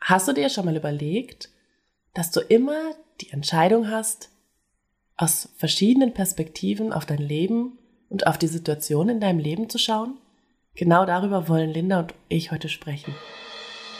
Hast du dir schon mal überlegt, dass du immer die Entscheidung hast, aus verschiedenen Perspektiven auf dein Leben und auf die Situation in deinem Leben zu schauen? Genau darüber wollen Linda und ich heute sprechen.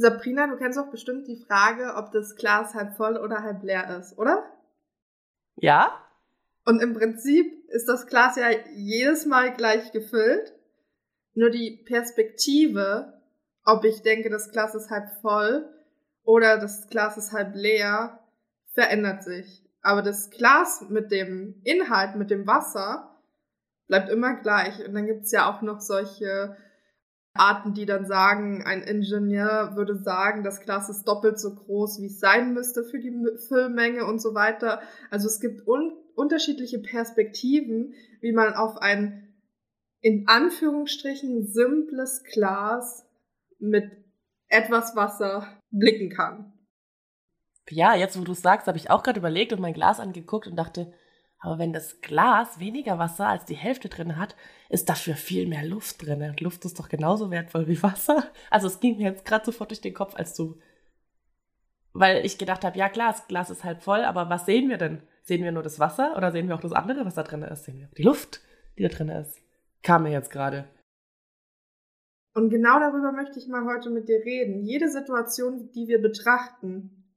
Sabrina, du kennst doch bestimmt die Frage, ob das Glas halb voll oder halb leer ist, oder? Ja. Und im Prinzip ist das Glas ja jedes Mal gleich gefüllt. Nur die Perspektive, ob ich denke, das Glas ist halb voll oder das Glas ist halb leer, verändert sich. Aber das Glas mit dem Inhalt, mit dem Wasser, bleibt immer gleich. Und dann gibt's ja auch noch solche Arten, die dann sagen, ein Ingenieur würde sagen, das Glas ist doppelt so groß, wie es sein müsste für die Füllmenge und so weiter. Also es gibt un unterschiedliche Perspektiven, wie man auf ein in Anführungsstrichen simples Glas mit etwas Wasser blicken kann. Ja, jetzt wo du es sagst, habe ich auch gerade überlegt und mein Glas angeguckt und dachte, aber wenn das Glas weniger Wasser als die Hälfte drin hat, ist dafür viel mehr Luft drin. Und Luft ist doch genauso wertvoll wie Wasser. Also es ging mir jetzt gerade sofort durch den Kopf, als du, weil ich gedacht habe, ja klar, das Glas ist halb voll, aber was sehen wir denn? Sehen wir nur das Wasser oder sehen wir auch das andere, was da drin ist? Sehen wir die Luft, die da drin ist? Kam mir jetzt gerade. Und genau darüber möchte ich mal heute mit dir reden. Jede Situation, die wir betrachten,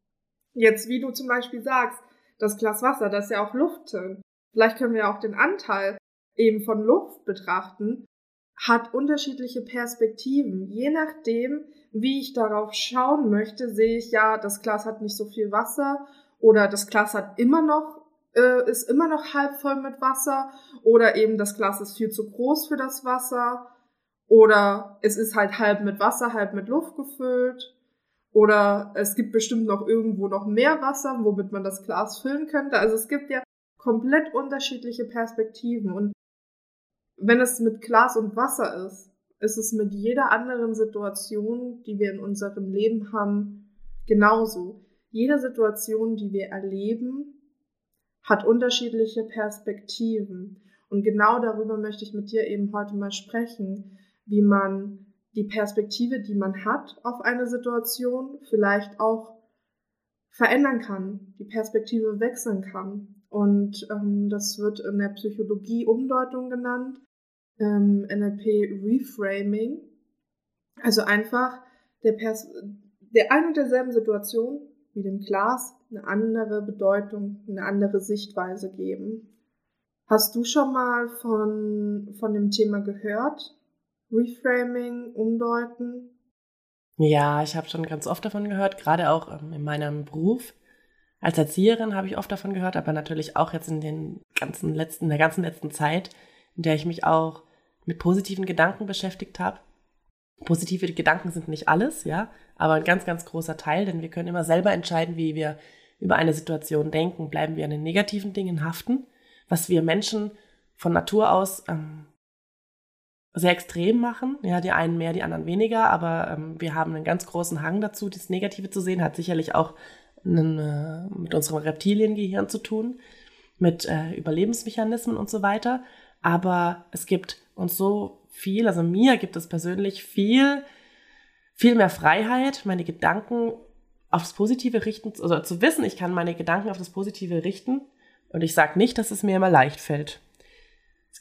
jetzt wie du zum Beispiel sagst, das Glas Wasser, da ist ja auch Luft drin. Vielleicht können wir auch den Anteil eben von Luft betrachten, hat unterschiedliche Perspektiven. Je nachdem, wie ich darauf schauen möchte, sehe ich ja, das Glas hat nicht so viel Wasser oder das Glas hat immer noch äh, ist immer noch halb voll mit Wasser oder eben das Glas ist viel zu groß für das Wasser oder es ist halt halb mit Wasser, halb mit Luft gefüllt oder es gibt bestimmt noch irgendwo noch mehr Wasser, womit man das Glas füllen könnte. Also es gibt ja komplett unterschiedliche Perspektiven. Und wenn es mit Glas und Wasser ist, ist es mit jeder anderen Situation, die wir in unserem Leben haben, genauso. Jede Situation, die wir erleben, hat unterschiedliche Perspektiven. Und genau darüber möchte ich mit dir eben heute mal sprechen, wie man die Perspektive, die man hat auf eine Situation, vielleicht auch verändern kann, die Perspektive wechseln kann. Und ähm, das wird in der Psychologie Umdeutung genannt, ähm, NLP Reframing. Also einfach der, Pers der ein und derselben Situation wie dem Glas eine andere Bedeutung, eine andere Sichtweise geben. Hast du schon mal von, von dem Thema gehört? Reframing, Umdeuten? Ja, ich habe schon ganz oft davon gehört, gerade auch ähm, in meinem Beruf. Als Erzieherin habe ich oft davon gehört, aber natürlich auch jetzt in den ganzen letzten, der ganzen letzten Zeit, in der ich mich auch mit positiven Gedanken beschäftigt habe. Positive Gedanken sind nicht alles, ja, aber ein ganz, ganz großer Teil, denn wir können immer selber entscheiden, wie wir über eine Situation denken. Bleiben wir an den negativen Dingen haften, was wir Menschen von Natur aus ähm, sehr extrem machen. Ja, die einen mehr, die anderen weniger, aber ähm, wir haben einen ganz großen Hang dazu, das Negative zu sehen, hat sicherlich auch einen, äh, mit unserem Reptiliengehirn zu tun, mit äh, Überlebensmechanismen und so weiter. Aber es gibt uns so viel, also mir gibt es persönlich viel, viel mehr Freiheit, meine Gedanken aufs Positive richten, also zu wissen, ich kann meine Gedanken auf das Positive richten. Und ich sage nicht, dass es mir immer leicht fällt.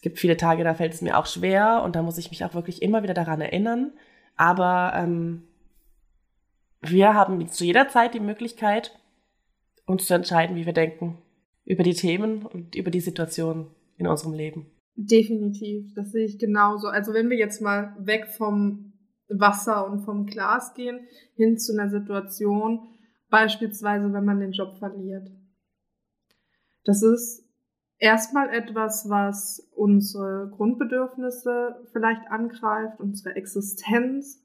Es gibt viele Tage, da fällt es mir auch schwer und da muss ich mich auch wirklich immer wieder daran erinnern. Aber ähm, wir haben zu jeder Zeit die Möglichkeit, uns zu entscheiden, wie wir denken über die Themen und über die Situation in unserem Leben. Definitiv, das sehe ich genauso. Also wenn wir jetzt mal weg vom Wasser und vom Glas gehen, hin zu einer Situation, beispielsweise wenn man den Job verliert. Das ist erstmal etwas, was unsere Grundbedürfnisse vielleicht angreift, unsere Existenz,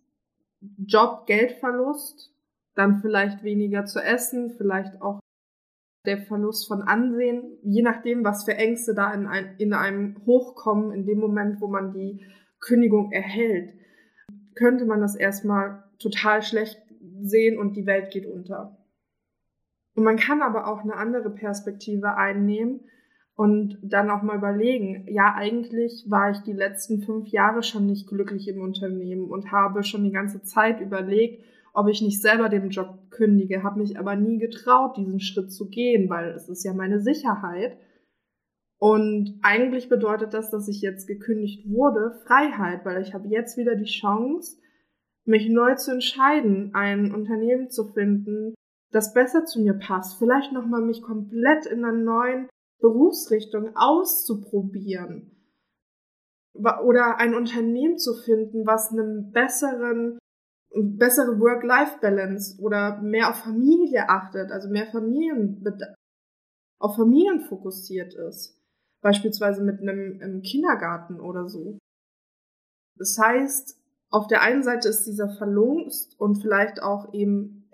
Job, Geldverlust, dann vielleicht weniger zu essen, vielleicht auch der Verlust von Ansehen, je nachdem, was für Ängste da in, ein, in einem hochkommen, in dem Moment, wo man die Kündigung erhält, könnte man das erstmal total schlecht sehen und die Welt geht unter. Und man kann aber auch eine andere Perspektive einnehmen und dann auch mal überlegen, ja, eigentlich war ich die letzten fünf Jahre schon nicht glücklich im Unternehmen und habe schon die ganze Zeit überlegt, ob ich nicht selber den Job kündige, habe mich aber nie getraut, diesen Schritt zu gehen, weil es ist ja meine Sicherheit. Und eigentlich bedeutet das, dass ich jetzt gekündigt wurde, Freiheit, weil ich habe jetzt wieder die Chance, mich neu zu entscheiden, ein Unternehmen zu finden, das besser zu mir passt, vielleicht nochmal mich komplett in einer neuen Berufsrichtung auszuprobieren oder ein Unternehmen zu finden, was einem besseren bessere Work-Life-Balance oder mehr auf Familie achtet, also mehr Familien auf Familien fokussiert ist, beispielsweise mit einem Kindergarten oder so. Das heißt, auf der einen Seite ist dieser Verlust und vielleicht auch eben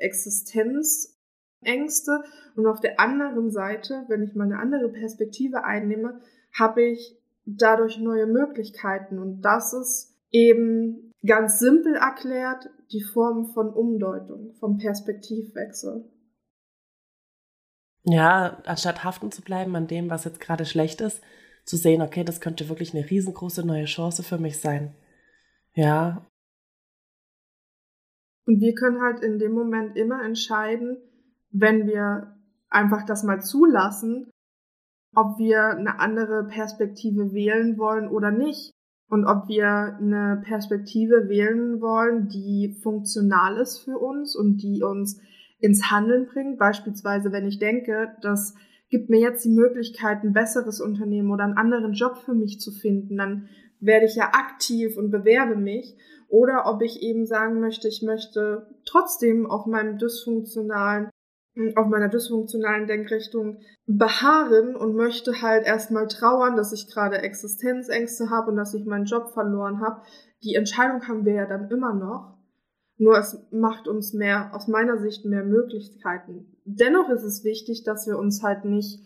Existenzängste und auf der anderen Seite, wenn ich mal eine andere Perspektive einnehme, habe ich dadurch neue Möglichkeiten und das ist eben ganz simpel erklärt die Form von Umdeutung, vom Perspektivwechsel. Ja, anstatt haften zu bleiben an dem, was jetzt gerade schlecht ist, zu sehen, okay, das könnte wirklich eine riesengroße neue Chance für mich sein. Ja. Und wir können halt in dem Moment immer entscheiden, wenn wir einfach das mal zulassen, ob wir eine andere Perspektive wählen wollen oder nicht und ob wir eine Perspektive wählen wollen, die funktional ist für uns und die uns ins Handeln bringt. Beispielsweise, wenn ich denke, das gibt mir jetzt die Möglichkeit, ein besseres Unternehmen oder einen anderen Job für mich zu finden, dann werde ich ja aktiv und bewerbe mich. Oder ob ich eben sagen möchte, ich möchte trotzdem auf meinem dysfunktionalen auf meiner dysfunktionalen Denkrichtung beharren und möchte halt erstmal trauern, dass ich gerade Existenzängste habe und dass ich meinen Job verloren habe. Die Entscheidung haben wir ja dann immer noch. Nur es macht uns mehr, aus meiner Sicht, mehr Möglichkeiten. Dennoch ist es wichtig, dass wir uns halt nicht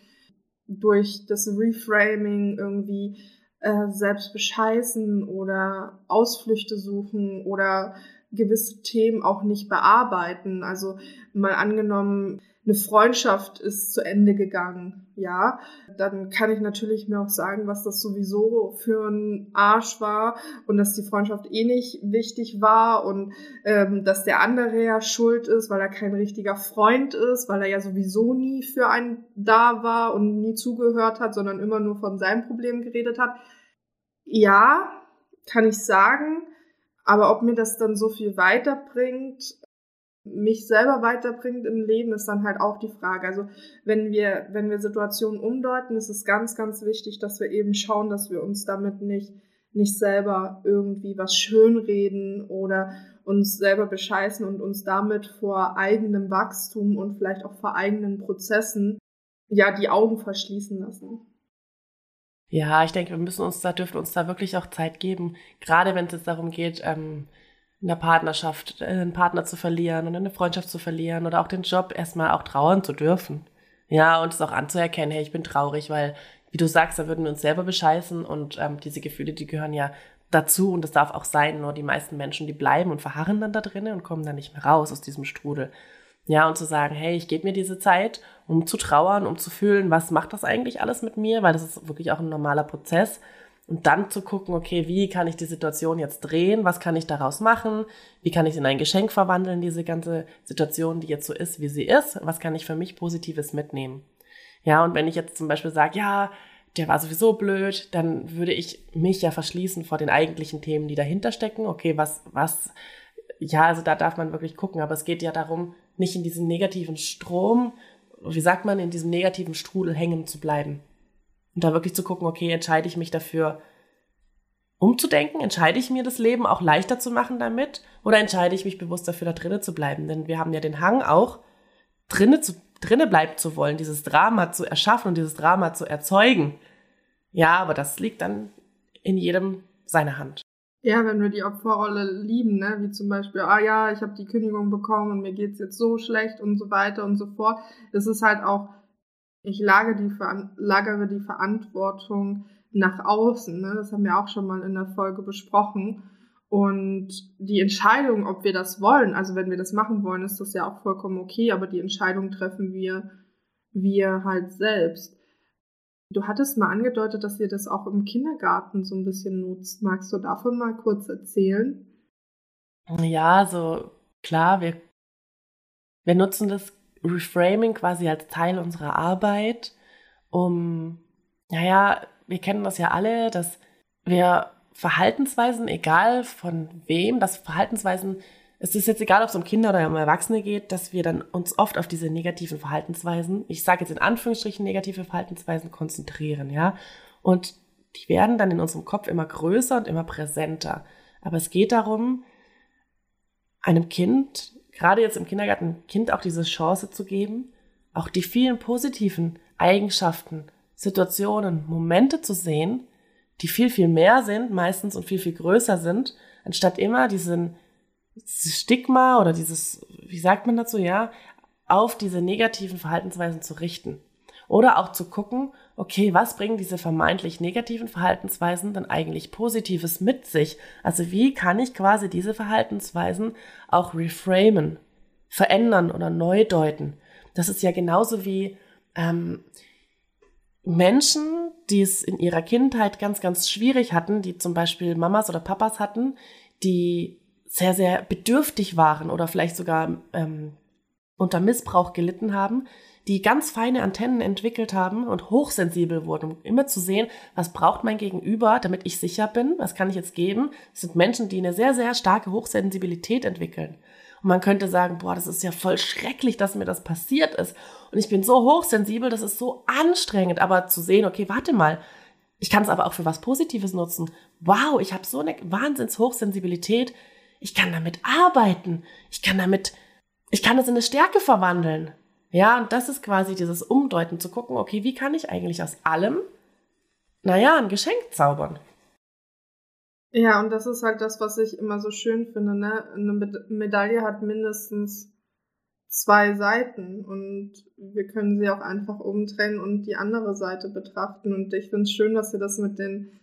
durch das Reframing irgendwie äh, selbst bescheißen oder Ausflüchte suchen oder gewisse Themen auch nicht bearbeiten. Also mal angenommen, eine Freundschaft ist zu Ende gegangen, ja, dann kann ich natürlich mir auch sagen, was das sowieso für ein Arsch war und dass die Freundschaft eh nicht wichtig war und ähm, dass der andere ja schuld ist, weil er kein richtiger Freund ist, weil er ja sowieso nie für einen da war und nie zugehört hat, sondern immer nur von seinem Problem geredet hat. Ja, kann ich sagen, aber ob mir das dann so viel weiterbringt, mich selber weiterbringt im Leben, ist dann halt auch die Frage. Also wenn wir, wenn wir Situationen umdeuten, ist es ganz, ganz wichtig, dass wir eben schauen, dass wir uns damit nicht, nicht selber irgendwie was schönreden oder uns selber bescheißen und uns damit vor eigenem Wachstum und vielleicht auch vor eigenen Prozessen ja die Augen verschließen lassen. Ja, ich denke, wir müssen uns da, dürfen uns da wirklich auch Zeit geben, gerade wenn es jetzt darum geht, ähm, in der Partnerschaft äh, einen Partner zu verlieren und eine Freundschaft zu verlieren oder auch den Job erstmal auch trauern zu dürfen. Ja, und es auch anzuerkennen, hey, ich bin traurig, weil, wie du sagst, da würden wir uns selber bescheißen und ähm, diese Gefühle, die gehören ja dazu und das darf auch sein, nur die meisten Menschen, die bleiben und verharren dann da drinnen und kommen dann nicht mehr raus aus diesem Strudel. Ja, und zu sagen, hey, ich gebe mir diese Zeit, um zu trauern, um zu fühlen, was macht das eigentlich alles mit mir, weil das ist wirklich auch ein normaler Prozess. Und dann zu gucken, okay, wie kann ich die Situation jetzt drehen? Was kann ich daraus machen? Wie kann ich es in ein Geschenk verwandeln, diese ganze Situation, die jetzt so ist, wie sie ist? Was kann ich für mich Positives mitnehmen? Ja, und wenn ich jetzt zum Beispiel sage, ja, der war sowieso blöd, dann würde ich mich ja verschließen vor den eigentlichen Themen, die dahinter stecken. Okay, was, was, ja, also da darf man wirklich gucken, aber es geht ja darum, nicht in diesem negativen Strom, wie sagt man, in diesem negativen Strudel hängen zu bleiben. Und da wirklich zu gucken, okay, entscheide ich mich dafür, umzudenken? Entscheide ich mir das Leben auch leichter zu machen damit? Oder entscheide ich mich bewusst dafür, da drinnen zu bleiben? Denn wir haben ja den Hang auch, drinnen zu, drinne bleiben zu wollen, dieses Drama zu erschaffen und dieses Drama zu erzeugen. Ja, aber das liegt dann in jedem seiner Hand. Ja, wenn wir die Opferrolle lieben, ne, wie zum Beispiel, ah ja, ich habe die Kündigung bekommen und mir geht's jetzt so schlecht und so weiter und so fort. Das ist halt auch ich lage die, lagere die Verantwortung nach außen. Ne? Das haben wir auch schon mal in der Folge besprochen. Und die Entscheidung, ob wir das wollen, also wenn wir das machen wollen, ist das ja auch vollkommen okay, aber die Entscheidung treffen wir, wir halt selbst. Du hattest mal angedeutet, dass ihr das auch im Kindergarten so ein bisschen nutzt. Magst du davon mal kurz erzählen? Ja, so klar, wir, wir nutzen das Reframing quasi als Teil unserer Arbeit, um, naja, wir kennen das ja alle, dass wir Verhaltensweisen, egal von wem, dass Verhaltensweisen, es ist jetzt egal, ob es um Kinder oder um Erwachsene geht, dass wir dann uns oft auf diese negativen Verhaltensweisen, ich sage jetzt in Anführungsstrichen negative Verhaltensweisen, konzentrieren, ja. Und die werden dann in unserem Kopf immer größer und immer präsenter. Aber es geht darum, einem Kind, gerade jetzt im Kindergarten, Kind auch diese Chance zu geben, auch die vielen positiven Eigenschaften, Situationen, Momente zu sehen, die viel, viel mehr sind, meistens und viel, viel größer sind, anstatt immer diesen, dieses Stigma oder dieses, wie sagt man dazu, ja, auf diese negativen Verhaltensweisen zu richten. Oder auch zu gucken, okay, was bringen diese vermeintlich negativen Verhaltensweisen denn eigentlich Positives mit sich? Also wie kann ich quasi diese Verhaltensweisen auch reframen, verändern oder neu deuten? Das ist ja genauso wie ähm, Menschen, die es in ihrer Kindheit ganz, ganz schwierig hatten, die zum Beispiel Mamas oder Papas hatten, die sehr, sehr bedürftig waren oder vielleicht sogar ähm, unter Missbrauch gelitten haben, die ganz feine Antennen entwickelt haben und hochsensibel wurden, um immer zu sehen, was braucht mein Gegenüber, damit ich sicher bin, was kann ich jetzt geben. Das sind Menschen, die eine sehr, sehr starke Hochsensibilität entwickeln. Und man könnte sagen, boah, das ist ja voll schrecklich, dass mir das passiert ist. Und ich bin so hochsensibel, das ist so anstrengend. Aber zu sehen, okay, warte mal, ich kann es aber auch für was Positives nutzen. Wow, ich habe so eine Wahnsinns Hochsensibilität. Ich kann damit arbeiten. Ich kann damit, ich kann es in eine Stärke verwandeln. Ja, und das ist quasi dieses Umdeuten, zu gucken, okay, wie kann ich eigentlich aus allem, naja, ein Geschenk zaubern? Ja, und das ist halt das, was ich immer so schön finde, ne? Eine Medaille hat mindestens zwei Seiten und wir können sie auch einfach umdrehen und die andere Seite betrachten. Und ich finde es schön, dass ihr das mit den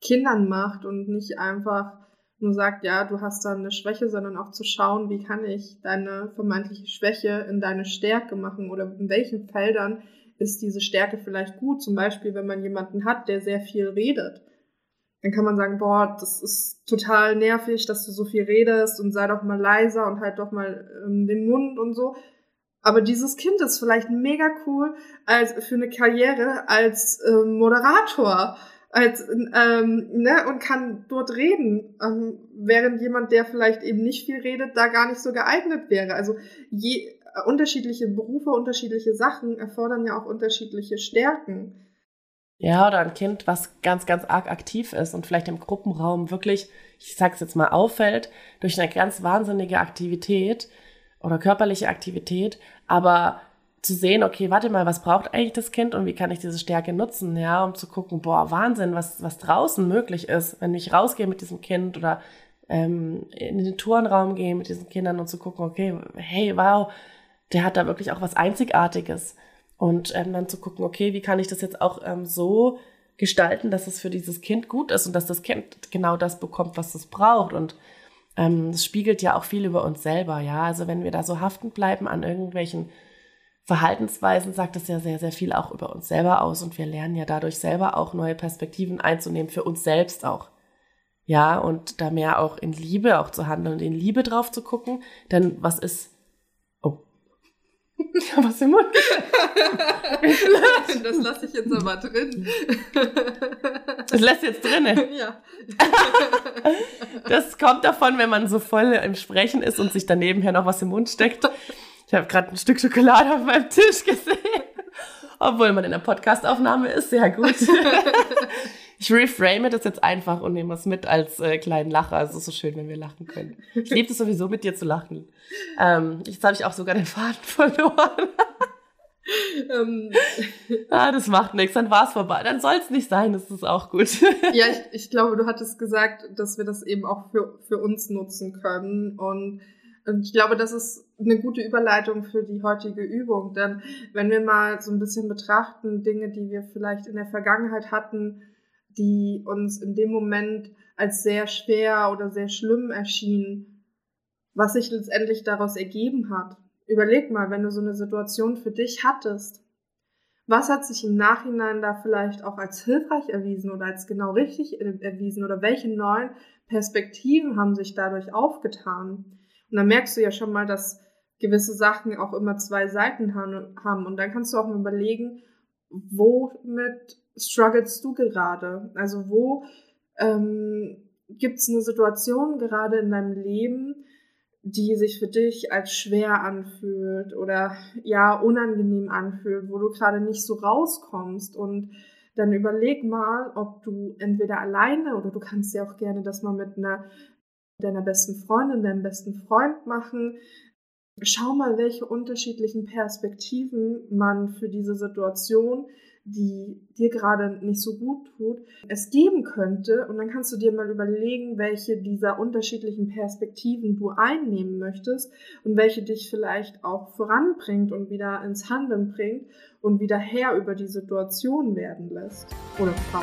Kindern macht und nicht einfach nur sagt, ja, du hast da eine Schwäche, sondern auch zu schauen, wie kann ich deine vermeintliche Schwäche in deine Stärke machen oder in welchen Feldern ist diese Stärke vielleicht gut. Zum Beispiel, wenn man jemanden hat, der sehr viel redet. Dann kann man sagen, boah, das ist total nervig, dass du so viel redest und sei doch mal leiser und halt doch mal ähm, den Mund und so. Aber dieses Kind ist vielleicht mega cool als für eine Karriere als ähm, Moderator als ähm, ne, und kann dort reden, ähm, während jemand, der vielleicht eben nicht viel redet, da gar nicht so geeignet wäre. Also je äh, unterschiedliche Berufe, unterschiedliche Sachen erfordern ja auch unterschiedliche Stärken. Ja, oder ein Kind, was ganz, ganz arg aktiv ist und vielleicht im Gruppenraum wirklich, ich sag's jetzt mal, auffällt durch eine ganz wahnsinnige Aktivität oder körperliche Aktivität, aber zu sehen, okay, warte mal, was braucht eigentlich das Kind und wie kann ich diese Stärke nutzen, ja, um zu gucken, boah, Wahnsinn, was, was draußen möglich ist, wenn ich rausgehe mit diesem Kind oder ähm, in den Tourenraum gehe mit diesen Kindern und zu gucken, okay, hey, wow, der hat da wirklich auch was Einzigartiges. Und ähm, dann zu gucken, okay, wie kann ich das jetzt auch ähm, so gestalten, dass es für dieses Kind gut ist und dass das Kind genau das bekommt, was es braucht. Und ähm, das spiegelt ja auch viel über uns selber, ja. Also wenn wir da so haften bleiben an irgendwelchen Verhaltensweisen sagt es ja sehr, sehr viel auch über uns selber aus und wir lernen ja dadurch selber auch neue Perspektiven einzunehmen, für uns selbst auch. Ja, und da mehr auch in Liebe auch zu handeln und in Liebe drauf zu gucken, denn was ist, oh, ich habe was im Mund. das lasse ich jetzt aber drin. Das lässt jetzt drinne? Ja. Das kommt davon, wenn man so voll im Sprechen ist und sich dann nebenher noch was im Mund steckt. Ich habe gerade ein Stück Schokolade auf meinem Tisch gesehen. Obwohl man in der Podcastaufnahme ist, sehr gut. ich reframe das jetzt einfach und nehme es mit als äh, kleinen Lacher. Also es ist so schön, wenn wir lachen können. Ich liebe es sowieso, mit dir zu lachen. Ähm, jetzt habe ich auch sogar den Faden verloren. ähm. ah, das macht nichts, dann war es vorbei. Dann soll es nicht sein, das ist auch gut. ja, ich, ich glaube, du hattest gesagt, dass wir das eben auch für, für uns nutzen können. Und Und ich glaube, das ist eine gute Überleitung für die heutige Übung. Denn wenn wir mal so ein bisschen betrachten, Dinge, die wir vielleicht in der Vergangenheit hatten, die uns in dem Moment als sehr schwer oder sehr schlimm erschienen, was sich letztendlich daraus ergeben hat. Überleg mal, wenn du so eine Situation für dich hattest, was hat sich im Nachhinein da vielleicht auch als hilfreich erwiesen oder als genau richtig erwiesen oder welche neuen Perspektiven haben sich dadurch aufgetan? Und dann merkst du ja schon mal, dass gewisse Sachen auch immer zwei Seiten haben. Und dann kannst du auch mal überlegen, womit strugglest du gerade? Also wo ähm, gibt es eine Situation gerade in deinem Leben, die sich für dich als schwer anfühlt oder ja unangenehm anfühlt, wo du gerade nicht so rauskommst und dann überleg mal, ob du entweder alleine oder du kannst ja auch gerne das mal mit einer deiner besten Freundin, deinem besten Freund machen. Schau mal, welche unterschiedlichen Perspektiven man für diese Situation die dir gerade nicht so gut tut, es geben könnte. Und dann kannst du dir mal überlegen, welche dieser unterschiedlichen Perspektiven du einnehmen möchtest und welche dich vielleicht auch voranbringt und wieder ins Handeln bringt und wieder Herr über die Situation werden lässt. Oder Frau.